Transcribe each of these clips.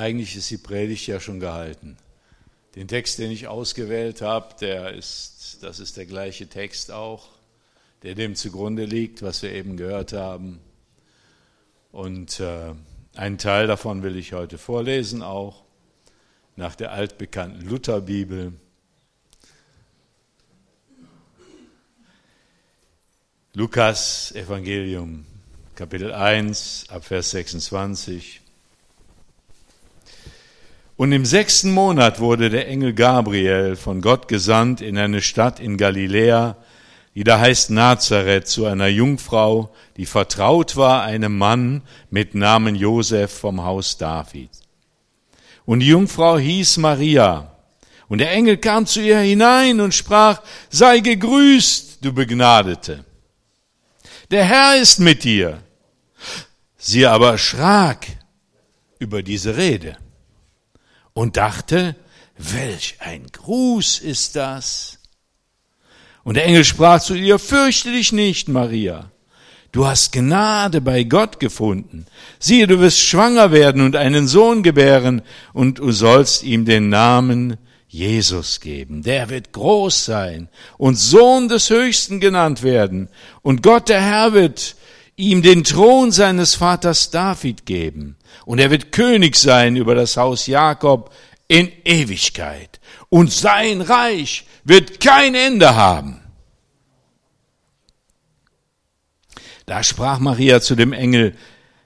Eigentlich ist die Predigt ja schon gehalten. Den Text, den ich ausgewählt habe, der ist, das ist der gleiche Text auch, der dem zugrunde liegt, was wir eben gehört haben. Und äh, einen Teil davon will ich heute vorlesen, auch nach der altbekannten Lutherbibel. Lukas Evangelium, Kapitel 1, Abvers 26. Und im sechsten Monat wurde der Engel Gabriel von Gott gesandt in eine Stadt in Galiläa, die da heißt Nazareth, zu einer Jungfrau, die vertraut war einem Mann mit Namen Josef vom Haus David. Und die Jungfrau hieß Maria. Und der Engel kam zu ihr hinein und sprach, sei gegrüßt, du Begnadete. Der Herr ist mit dir. Sie aber erschrak über diese Rede und dachte, welch ein Gruß ist das? Und der Engel sprach zu ihr, fürchte dich nicht, Maria. Du hast Gnade bei Gott gefunden. Siehe, du wirst schwanger werden und einen Sohn gebären, und du sollst ihm den Namen Jesus geben. Der wird groß sein und Sohn des Höchsten genannt werden. Und Gott der Herr wird ihm den Thron seines Vaters David geben und er wird König sein über das Haus Jakob in Ewigkeit und sein Reich wird kein Ende haben. Da sprach Maria zu dem Engel,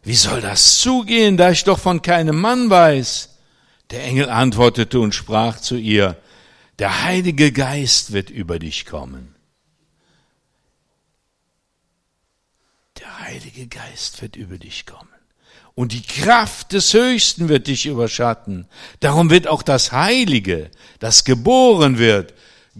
wie soll das zugehen, da ich doch von keinem Mann weiß? Der Engel antwortete und sprach zu ihr, der Heilige Geist wird über dich kommen Heilige Geist wird über dich kommen. Und die Kraft des Höchsten wird dich überschatten. Darum wird auch das Heilige, das geboren wird,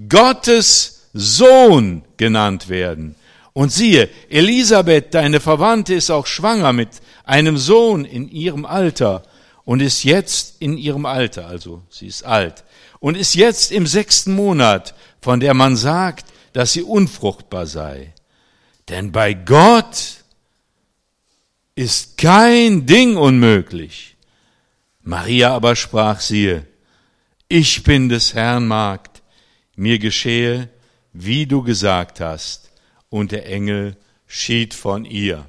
Gottes Sohn genannt werden. Und siehe, Elisabeth, deine Verwandte, ist auch schwanger mit einem Sohn in ihrem Alter und ist jetzt in ihrem Alter, also sie ist alt, und ist jetzt im sechsten Monat, von der man sagt, dass sie unfruchtbar sei. Denn bei Gott ist kein Ding unmöglich. Maria aber sprach siehe, ich bin des Herrn Magd, mir geschehe, wie du gesagt hast. Und der Engel schied von ihr.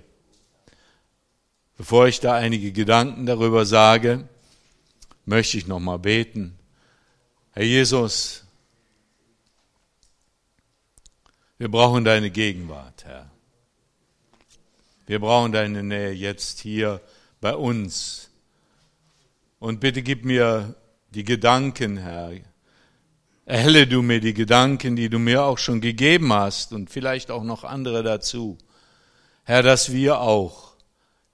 Bevor ich da einige Gedanken darüber sage, möchte ich nochmal beten. Herr Jesus, wir brauchen deine Gegenwart, Herr. Wir brauchen deine Nähe jetzt hier bei uns. Und bitte gib mir die Gedanken, Herr. Erhelle du mir die Gedanken, die du mir auch schon gegeben hast und vielleicht auch noch andere dazu. Herr, dass wir auch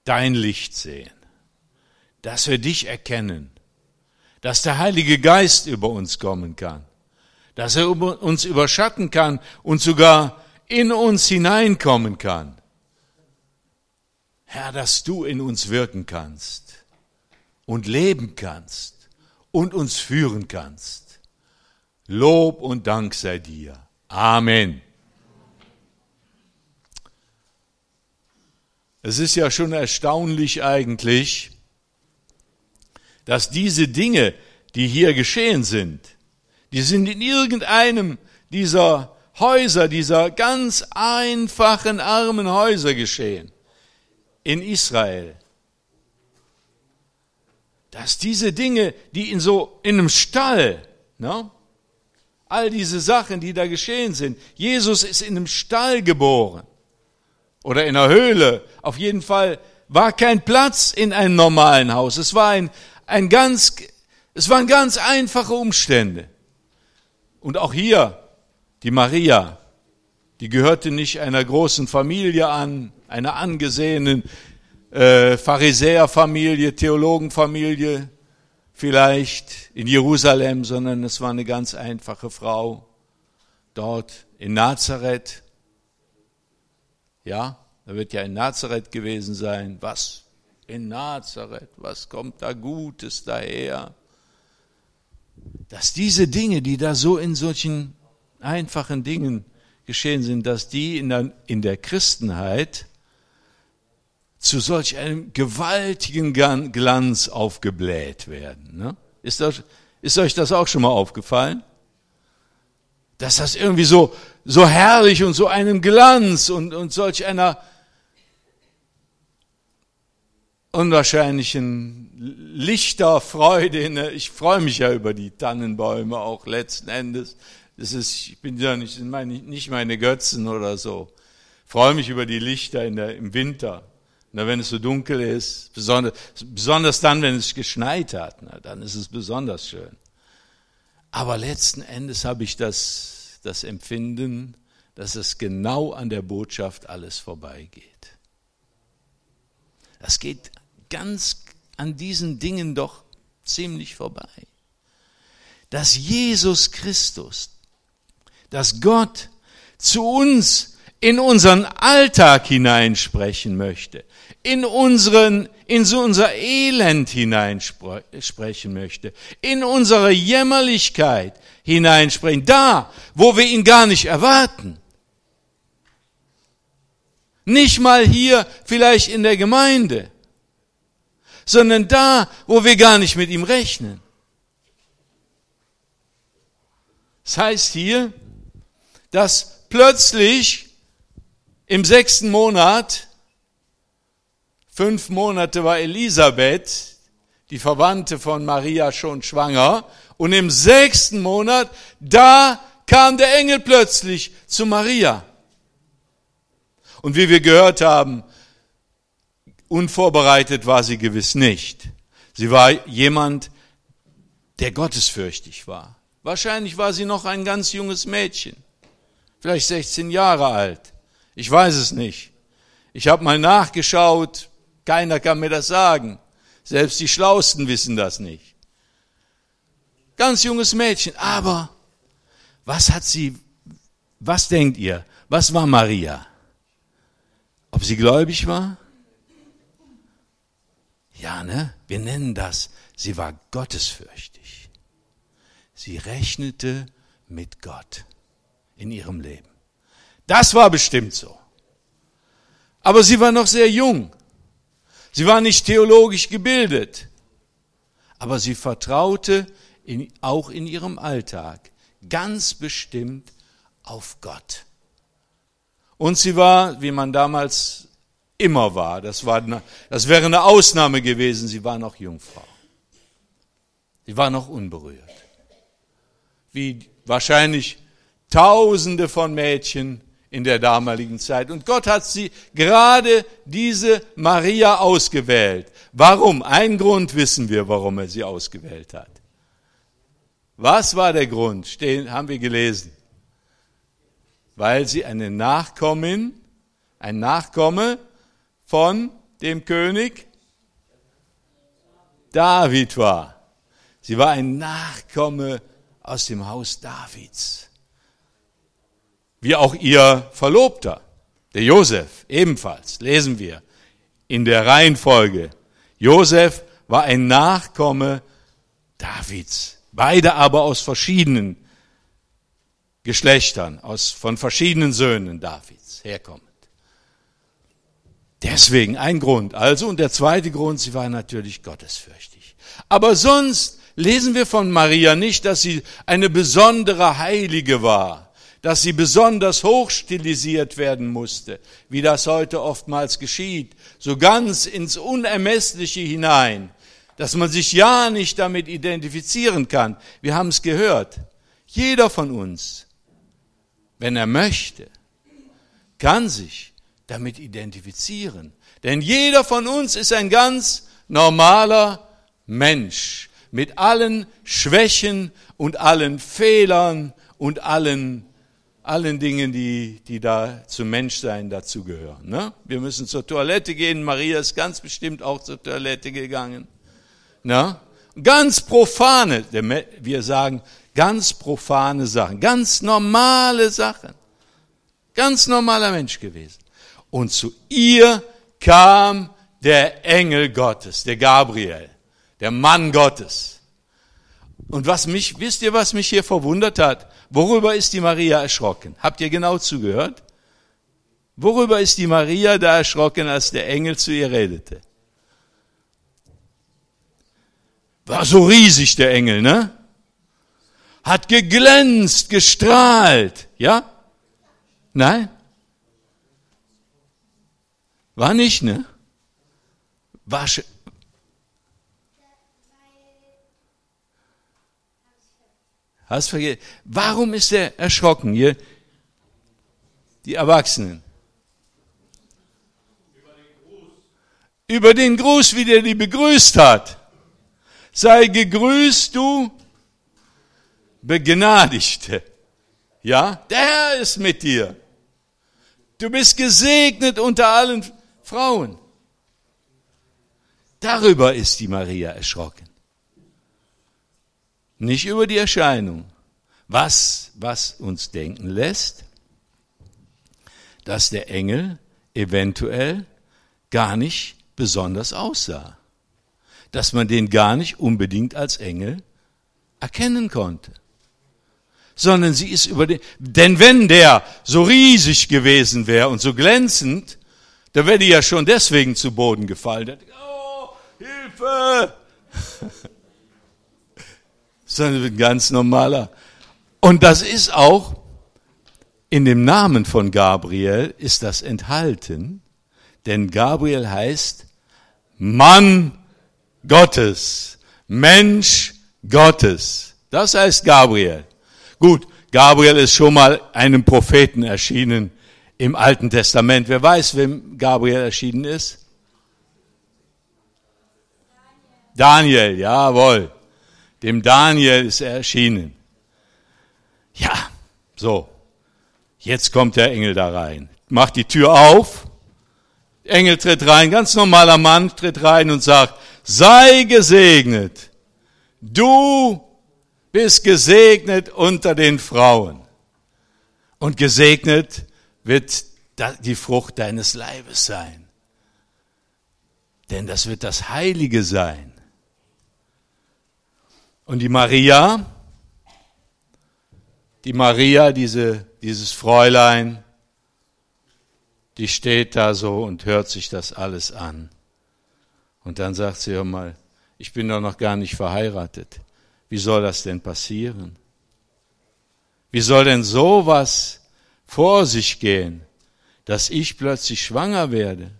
dein Licht sehen, dass wir dich erkennen, dass der Heilige Geist über uns kommen kann, dass er uns überschatten kann und sogar in uns hineinkommen kann. Herr, dass du in uns wirken kannst und leben kannst und uns führen kannst. Lob und Dank sei dir. Amen. Es ist ja schon erstaunlich eigentlich, dass diese Dinge, die hier geschehen sind, die sind in irgendeinem dieser Häuser, dieser ganz einfachen, armen Häuser geschehen in Israel, dass diese Dinge, die in so in einem Stall, ne, all diese Sachen, die da geschehen sind, Jesus ist in einem Stall geboren oder in einer Höhle. Auf jeden Fall war kein Platz in einem normalen Haus. Es war ein, ein ganz, es waren ganz einfache Umstände. Und auch hier die Maria, die gehörte nicht einer großen Familie an, einer angesehenen äh, Pharisäerfamilie, Theologenfamilie, vielleicht in Jerusalem, sondern es war eine ganz einfache Frau dort in Nazareth. Ja, da wird ja in Nazareth gewesen sein. Was? In Nazareth, was kommt da Gutes daher? Dass diese Dinge, die da so in solchen einfachen Dingen geschehen sind, dass die in der, in der Christenheit zu solch einem gewaltigen Glanz aufgebläht werden. Ne? Ist, das, ist euch das auch schon mal aufgefallen? Dass das irgendwie so, so herrlich und so einem Glanz und, und solch einer unwahrscheinlichen Lichterfreude. Ich freue mich ja über die Tannenbäume auch letzten Endes. Das ist, ich bin ja nicht, nicht meine Götzen oder so. Freue mich über die Lichter in der, im Winter. Na, wenn es so dunkel ist, besonders, besonders dann, wenn es geschneit hat, na, dann ist es besonders schön. Aber letzten Endes habe ich das, das Empfinden, dass es genau an der Botschaft alles vorbeigeht. Das geht ganz an diesen Dingen doch ziemlich vorbei. Dass Jesus Christus, dass Gott zu uns in unseren Alltag hineinsprechen möchte, in unseren, in so unser Elend hineinsprechen möchte, in unsere Jämmerlichkeit hineinsprechen, da, wo wir ihn gar nicht erwarten. Nicht mal hier vielleicht in der Gemeinde, sondern da, wo wir gar nicht mit ihm rechnen. Das heißt hier, dass plötzlich im sechsten Monat, fünf Monate war Elisabeth, die Verwandte von Maria, schon schwanger. Und im sechsten Monat, da kam der Engel plötzlich zu Maria. Und wie wir gehört haben, unvorbereitet war sie gewiss nicht. Sie war jemand, der gottesfürchtig war. Wahrscheinlich war sie noch ein ganz junges Mädchen, vielleicht 16 Jahre alt. Ich weiß es nicht. Ich habe mal nachgeschaut, keiner kann mir das sagen. Selbst die Schlausten wissen das nicht. Ganz junges Mädchen, aber was hat sie, was denkt ihr, was war Maria? Ob sie gläubig war? Ja, ne? Wir nennen das, sie war gottesfürchtig. Sie rechnete mit Gott in ihrem Leben. Das war bestimmt so. Aber sie war noch sehr jung. Sie war nicht theologisch gebildet. Aber sie vertraute in, auch in ihrem Alltag ganz bestimmt auf Gott. Und sie war, wie man damals immer war, das, war das wäre eine Ausnahme gewesen, sie war noch Jungfrau. Sie war noch unberührt. Wie wahrscheinlich Tausende von Mädchen in der damaligen Zeit. Und Gott hat sie gerade diese Maria ausgewählt. Warum? Ein Grund wissen wir, warum er sie ausgewählt hat. Was war der Grund? Stehen, haben wir gelesen. Weil sie eine Nachkommin, ein Nachkomme von dem König David war. Sie war ein Nachkomme aus dem Haus Davids wie auch ihr Verlobter, der Josef, ebenfalls, lesen wir in der Reihenfolge. Josef war ein Nachkomme Davids, beide aber aus verschiedenen Geschlechtern, aus, von verschiedenen Söhnen Davids herkommend. Deswegen ein Grund. Also, und der zweite Grund, sie war natürlich gottesfürchtig. Aber sonst lesen wir von Maria nicht, dass sie eine besondere Heilige war dass sie besonders hochstilisiert werden musste, wie das heute oftmals geschieht, so ganz ins Unermessliche hinein, dass man sich ja nicht damit identifizieren kann. Wir haben es gehört. Jeder von uns, wenn er möchte, kann sich damit identifizieren. Denn jeder von uns ist ein ganz normaler Mensch mit allen Schwächen und allen Fehlern und allen allen Dingen, die, die da zum Menschsein dazugehören. Ne? Wir müssen zur Toilette gehen. Maria ist ganz bestimmt auch zur Toilette gegangen. Ne? Ganz profane, wir sagen ganz profane Sachen, ganz normale Sachen. Ganz normaler Mensch gewesen. Und zu ihr kam der Engel Gottes, der Gabriel, der Mann Gottes. Und was mich, wisst ihr, was mich hier verwundert hat? Worüber ist die Maria erschrocken? Habt ihr genau zugehört? Worüber ist die Maria da erschrocken, als der Engel zu ihr redete? War so riesig der Engel, ne? Hat geglänzt, gestrahlt, ja? Nein? War nicht, ne? War Hast vergessen? Warum ist er erschrocken hier? Die Erwachsenen. Über den Gruß, wie der die begrüßt hat. Sei gegrüßt, du Begnadigte. Ja, der Herr ist mit dir. Du bist gesegnet unter allen Frauen. Darüber ist die Maria erschrocken. Nicht über die Erscheinung. Was, was uns denken lässt, dass der Engel eventuell gar nicht besonders aussah. Dass man den gar nicht unbedingt als Engel erkennen konnte. Sondern sie ist über den, denn wenn der so riesig gewesen wäre und so glänzend, da wäre die ja schon deswegen zu Boden gefallen. Oh, Hilfe! Sondern ein ganz normaler. Und das ist auch, in dem Namen von Gabriel ist das enthalten, denn Gabriel heißt Mann Gottes, Mensch Gottes. Das heißt Gabriel. Gut, Gabriel ist schon mal einem Propheten erschienen im Alten Testament. Wer weiß, wem Gabriel erschienen ist? Daniel, jawohl. Dem Daniel ist er erschienen. Ja, so. Jetzt kommt der Engel da rein. Macht die Tür auf Engel tritt rein, ganz normaler Mann tritt rein und sagt, sei gesegnet. Du bist gesegnet unter den Frauen. Und gesegnet wird die Frucht deines Leibes sein. Denn das wird das Heilige sein. Und die Maria, die Maria, diese, dieses Fräulein, die steht da so und hört sich das alles an. Und dann sagt sie, hör mal, ich bin doch noch gar nicht verheiratet. Wie soll das denn passieren? Wie soll denn sowas vor sich gehen, dass ich plötzlich schwanger werde?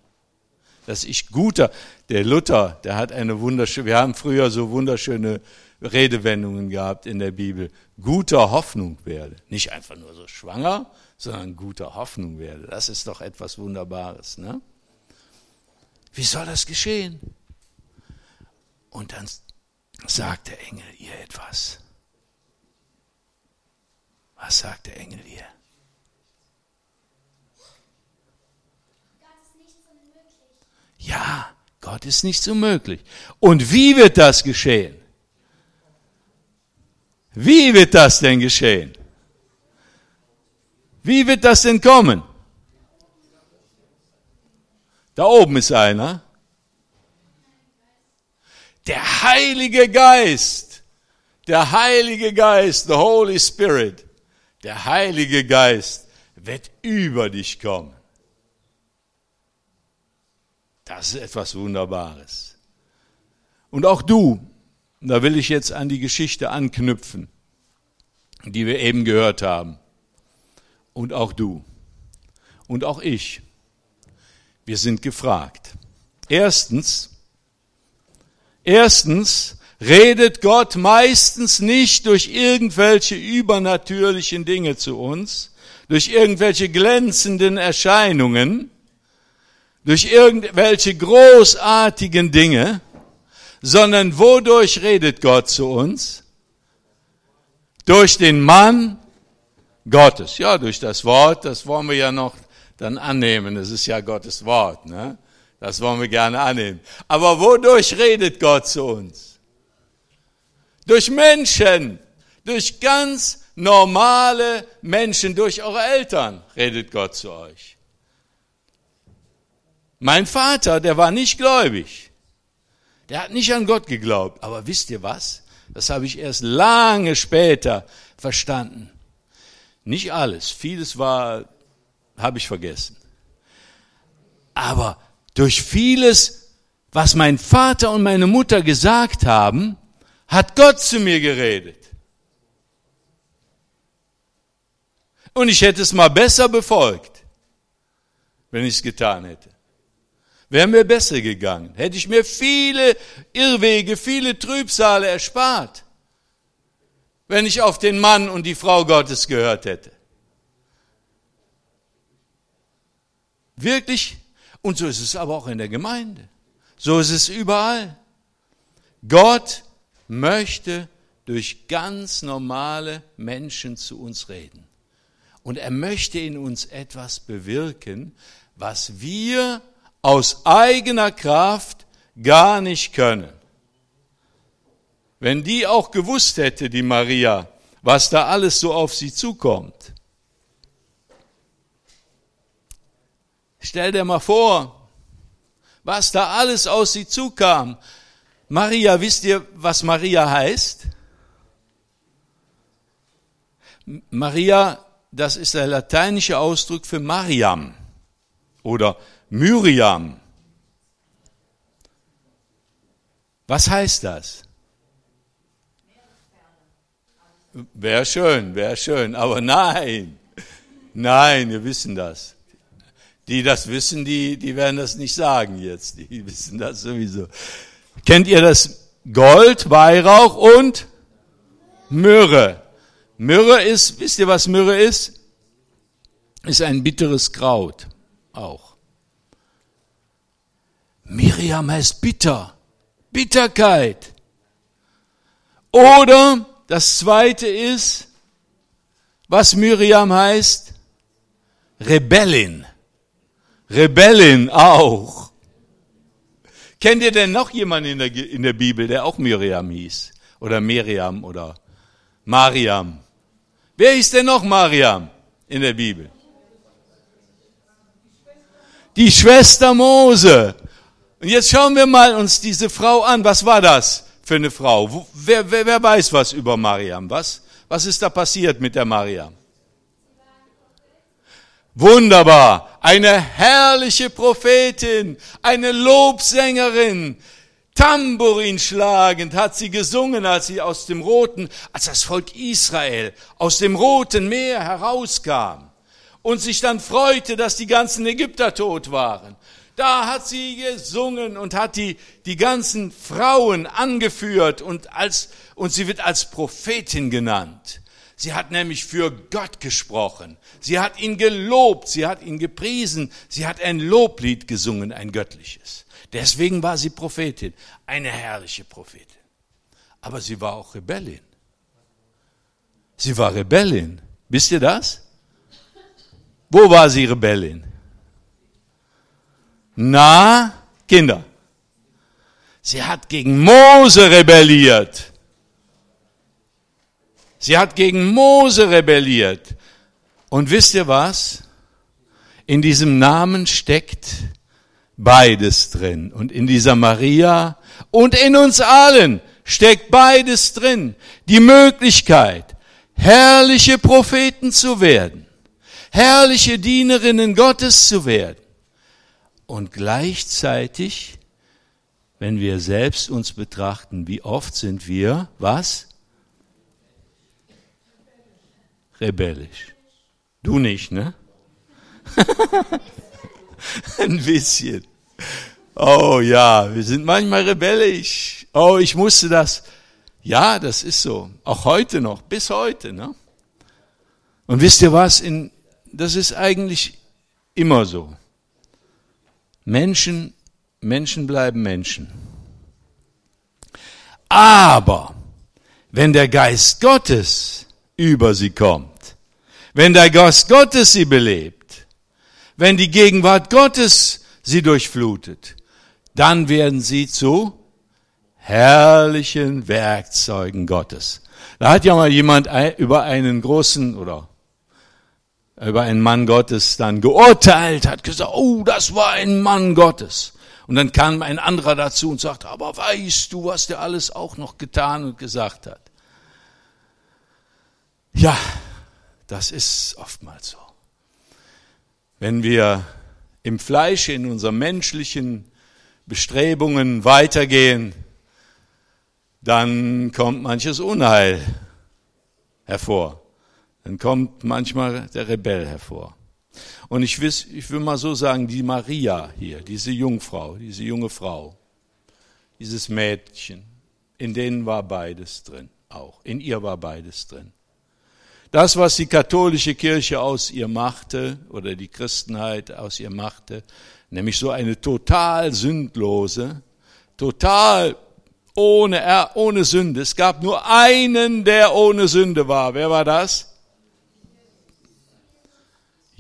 Dass ich guter, der Luther, der hat eine wunderschöne, wir haben früher so wunderschöne Redewendungen gehabt in der Bibel, guter Hoffnung werde. Nicht einfach nur so schwanger, sondern guter Hoffnung werde. Das ist doch etwas Wunderbares. Ne? Wie soll das geschehen? Und dann sagt der Engel ihr etwas. Was sagt der Engel ihr? Ja, Gott ist nichts unmöglich. Und wie wird das geschehen? Wie wird das denn geschehen? Wie wird das denn kommen? Da oben ist einer. Der Heilige Geist. Der Heilige Geist, the Holy Spirit. Der Heilige Geist wird über dich kommen. Das ist etwas Wunderbares. Und auch du, da will ich jetzt an die Geschichte anknüpfen, die wir eben gehört haben und auch du und auch ich. Wir sind gefragt. Erstens, erstens redet Gott meistens nicht durch irgendwelche übernatürlichen Dinge zu uns, durch irgendwelche glänzenden Erscheinungen, durch irgendwelche großartigen Dinge, sondern wodurch redet Gott zu uns? Durch den Mann Gottes. Ja, durch das Wort, das wollen wir ja noch dann annehmen. Das ist ja Gottes Wort. Ne? Das wollen wir gerne annehmen. Aber wodurch redet Gott zu uns? Durch Menschen, durch ganz normale Menschen, durch eure Eltern redet Gott zu euch. Mein Vater, der war nicht gläubig. Der hat nicht an Gott geglaubt. Aber wisst ihr was? Das habe ich erst lange später verstanden. Nicht alles, vieles war, habe ich vergessen. Aber durch vieles, was mein Vater und meine Mutter gesagt haben, hat Gott zu mir geredet. Und ich hätte es mal besser befolgt, wenn ich es getan hätte. Wäre mir besser gegangen. Hätte ich mir viele Irrwege, viele Trübsale erspart, wenn ich auf den Mann und die Frau Gottes gehört hätte. Wirklich. Und so ist es aber auch in der Gemeinde. So ist es überall. Gott möchte durch ganz normale Menschen zu uns reden. Und er möchte in uns etwas bewirken, was wir aus eigener Kraft gar nicht können. Wenn die auch gewusst hätte, die Maria, was da alles so auf sie zukommt. Stell dir mal vor, was da alles aus sie zukam. Maria, wisst ihr, was Maria heißt? Maria das ist der lateinische Ausdruck für Mariam oder Myriam. Was heißt das? Wäre schön, wäre schön, aber nein, nein, wir wissen das. Die das wissen, die, die werden das nicht sagen jetzt, die wissen das sowieso. Kennt ihr das Gold, Weihrauch und Myrrhe? Myrrhe ist, wisst ihr, was Myrrhe ist? Ist ein bitteres Kraut auch. Miriam heißt bitter, Bitterkeit. Oder das zweite ist, was Miriam heißt? Rebellin. Rebellin auch. Kennt ihr denn noch jemanden in der, in der Bibel, der auch Miriam hieß? Oder Miriam oder Mariam? Wer ist denn noch Mariam in der Bibel? Die Schwester Mose. Und jetzt schauen wir mal uns diese Frau an. Was war das für eine Frau? Wer, wer, wer weiß was über Mariam? Was, was ist da passiert mit der Mariam? Wunderbar. Eine herrliche Prophetin, eine Lobsängerin, Tambourin schlagend hat sie gesungen, als sie aus dem roten, als das Volk Israel aus dem roten Meer herauskam und sich dann freute, dass die ganzen Ägypter tot waren. Da hat sie gesungen und hat die, die ganzen Frauen angeführt und als, und sie wird als Prophetin genannt. Sie hat nämlich für Gott gesprochen. Sie hat ihn gelobt. Sie hat ihn gepriesen. Sie hat ein Loblied gesungen, ein göttliches. Deswegen war sie Prophetin, eine herrliche Prophetin. Aber sie war auch Rebellin. Sie war Rebellin. Wisst ihr das? Wo war sie Rebellin? Na, Kinder. Sie hat gegen Mose rebelliert. Sie hat gegen Mose rebelliert. Und wisst ihr was? In diesem Namen steckt beides drin. Und in dieser Maria und in uns allen steckt beides drin. Die Möglichkeit, herrliche Propheten zu werden, herrliche Dienerinnen Gottes zu werden. Und gleichzeitig, wenn wir selbst uns betrachten, wie oft sind wir, was? Rebellisch. Du nicht, ne? Ein bisschen. Oh ja, wir sind manchmal rebellisch. Oh, ich musste das. Ja, das ist so. Auch heute noch, bis heute. Ne? Und wisst ihr was? In, das ist eigentlich immer so. Menschen, Menschen bleiben Menschen. Aber wenn der Geist Gottes über sie kommt, wenn der Geist Gottes sie belebt, wenn die Gegenwart Gottes sie durchflutet, dann werden sie zu herrlichen Werkzeugen Gottes. Da hat ja mal jemand über einen großen oder über einen Mann Gottes dann geurteilt, hat gesagt, oh, das war ein Mann Gottes. Und dann kam ein anderer dazu und sagte, aber weißt du, was der alles auch noch getan und gesagt hat? Ja, das ist oftmals so. Wenn wir im Fleisch, in unseren menschlichen Bestrebungen weitergehen, dann kommt manches Unheil hervor. Dann kommt manchmal der Rebell hervor. Und ich will, ich will mal so sagen, die Maria hier, diese Jungfrau, diese junge Frau, dieses Mädchen, in denen war beides drin auch. In ihr war beides drin. Das, was die katholische Kirche aus ihr machte oder die Christenheit aus ihr machte, nämlich so eine total sündlose, total ohne, ohne Sünde. Es gab nur einen, der ohne Sünde war. Wer war das?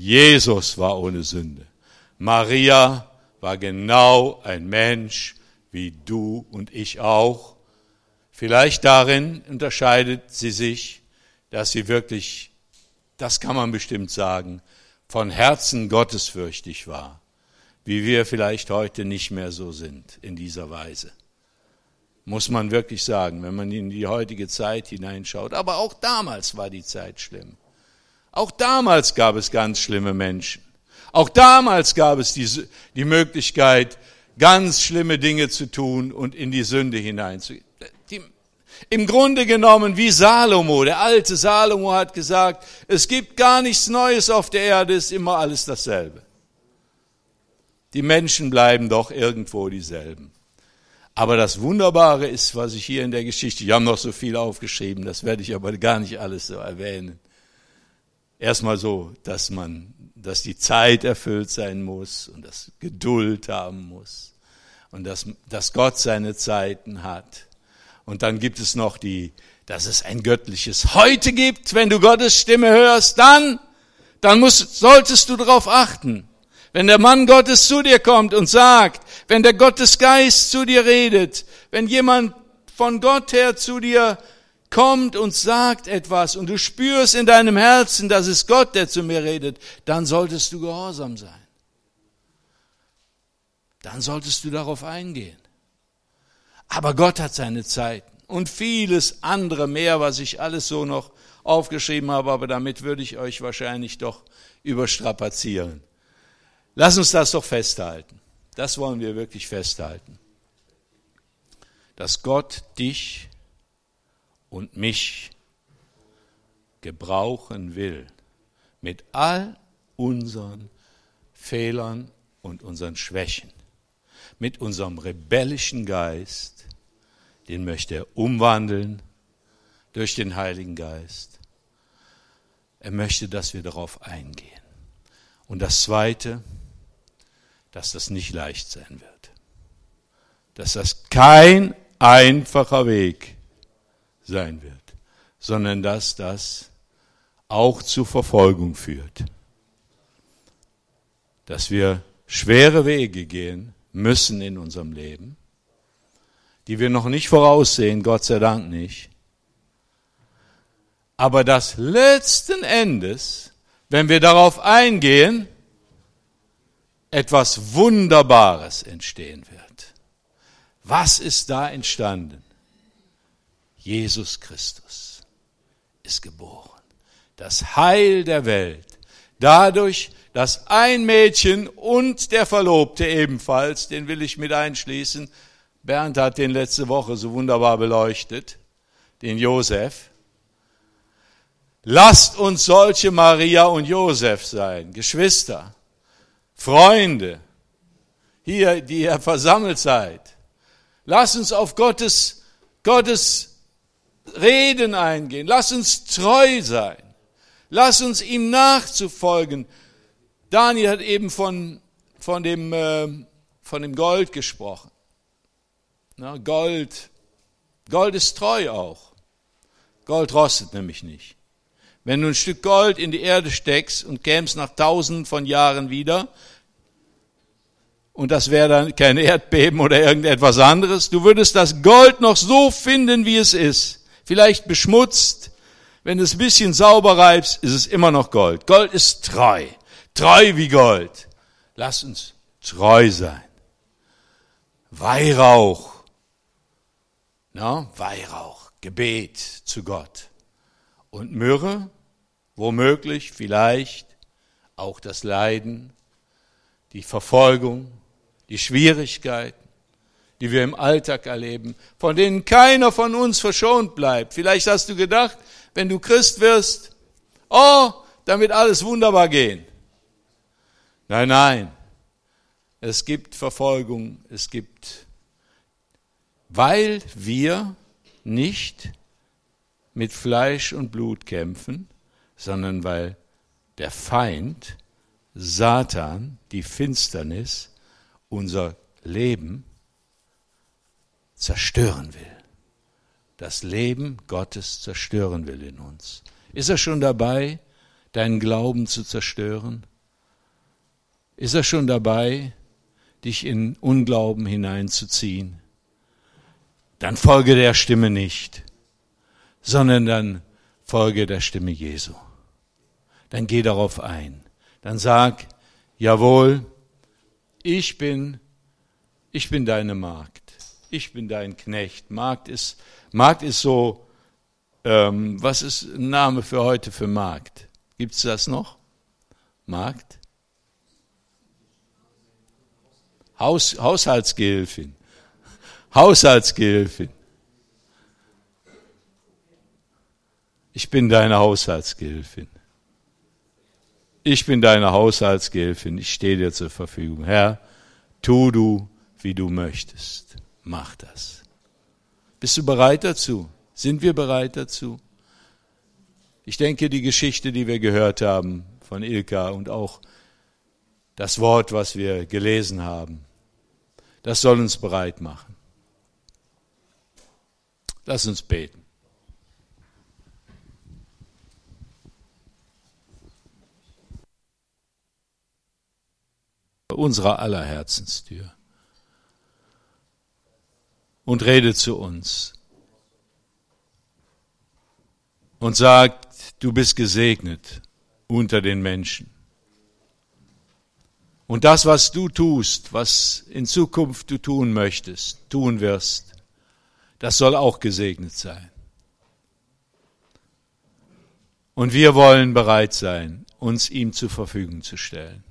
Jesus war ohne Sünde. Maria war genau ein Mensch wie du und ich auch. Vielleicht darin unterscheidet sie sich, dass sie wirklich, das kann man bestimmt sagen, von Herzen gottesfürchtig war, wie wir vielleicht heute nicht mehr so sind in dieser Weise. Muss man wirklich sagen, wenn man in die heutige Zeit hineinschaut. Aber auch damals war die Zeit schlimm. Auch damals gab es ganz schlimme Menschen. Auch damals gab es die, die Möglichkeit, ganz schlimme Dinge zu tun und in die Sünde hineinzugehen. Im Grunde genommen wie Salomo, der alte Salomo hat gesagt, es gibt gar nichts Neues auf der Erde, es ist immer alles dasselbe. Die Menschen bleiben doch irgendwo dieselben. Aber das Wunderbare ist, was ich hier in der Geschichte, wir haben noch so viel aufgeschrieben, das werde ich aber gar nicht alles so erwähnen. Erstmal so, dass man, dass die Zeit erfüllt sein muss und dass Geduld haben muss und dass, dass Gott seine Zeiten hat. Und dann gibt es noch die, dass es ein göttliches Heute gibt. Wenn du Gottes Stimme hörst, dann, dann musst, solltest du darauf achten. Wenn der Mann Gottes zu dir kommt und sagt, wenn der Gottesgeist zu dir redet, wenn jemand von Gott her zu dir kommt und sagt etwas und du spürst in deinem Herzen, dass es Gott, der zu mir redet, dann solltest du gehorsam sein. Dann solltest du darauf eingehen. Aber Gott hat seine Zeiten und vieles andere mehr, was ich alles so noch aufgeschrieben habe, aber damit würde ich euch wahrscheinlich doch überstrapazieren. Lass uns das doch festhalten. Das wollen wir wirklich festhalten. Dass Gott dich und mich gebrauchen will mit all unseren Fehlern und unseren Schwächen, mit unserem rebellischen Geist, den möchte er umwandeln durch den Heiligen Geist. Er möchte, dass wir darauf eingehen. Und das Zweite, dass das nicht leicht sein wird. Dass das kein einfacher Weg sein wird, sondern dass das auch zu Verfolgung führt. Dass wir schwere Wege gehen müssen in unserem Leben die wir noch nicht voraussehen, Gott sei Dank nicht. Aber dass letzten Endes, wenn wir darauf eingehen, etwas Wunderbares entstehen wird. Was ist da entstanden? Jesus Christus ist geboren. Das Heil der Welt. Dadurch, dass ein Mädchen und der Verlobte ebenfalls, den will ich mit einschließen, Bernd hat den letzte Woche so wunderbar beleuchtet, den Josef. Lasst uns solche Maria und Josef sein, Geschwister, Freunde, hier, die ihr versammelt seid. Lasst uns auf Gottes, Gottes Reden eingehen. Lasst uns treu sein. Lasst uns ihm nachzufolgen. Daniel hat eben von, von, dem, äh, von dem Gold gesprochen. Na, Gold, Gold ist treu auch. Gold rostet nämlich nicht. Wenn du ein Stück Gold in die Erde steckst und kämst nach tausenden von Jahren wieder, und das wäre dann kein Erdbeben oder irgendetwas anderes, du würdest das Gold noch so finden, wie es ist. Vielleicht beschmutzt, wenn du es ein bisschen sauber reibst, ist es immer noch Gold. Gold ist treu, treu wie Gold. Lass uns treu sein. Weihrauch na, Weihrauch, Gebet zu Gott. Und Myrrhe, womöglich, vielleicht auch das Leiden, die Verfolgung, die Schwierigkeiten, die wir im Alltag erleben, von denen keiner von uns verschont bleibt. Vielleicht hast du gedacht, wenn du Christ wirst, oh, dann wird alles wunderbar gehen. Nein, nein. Es gibt Verfolgung, es gibt, weil wir nicht mit Fleisch und Blut kämpfen, sondern weil der Feind, Satan, die Finsternis, unser Leben zerstören will. Das Leben Gottes zerstören will in uns. Ist er schon dabei, deinen Glauben zu zerstören? Ist er schon dabei, dich in Unglauben hineinzuziehen? Dann folge der Stimme nicht, sondern dann folge der Stimme Jesu. Dann geh darauf ein. Dann sag, jawohl, ich bin, ich bin deine Magd. Ich bin dein Knecht. Magd ist, Magd ist so, ähm, was ist ein Name für heute für Magd? Gibt es das noch? Magd? Haus, Haushaltsgehilfin. Haushaltsgehilfin. Ich bin deine Haushaltsgehilfin. Ich bin deine Haushaltsgehilfin. Ich stehe dir zur Verfügung. Herr, tu du, wie du möchtest. Mach das. Bist du bereit dazu? Sind wir bereit dazu? Ich denke, die Geschichte, die wir gehört haben von Ilka und auch das Wort, was wir gelesen haben, das soll uns bereit machen. Lass uns beten. Unserer aller Herzenstür. Und rede zu uns. Und sagt, du bist gesegnet unter den Menschen. Und das, was du tust, was in Zukunft du tun möchtest, tun wirst, das soll auch gesegnet sein. Und wir wollen bereit sein, uns ihm zur Verfügung zu stellen.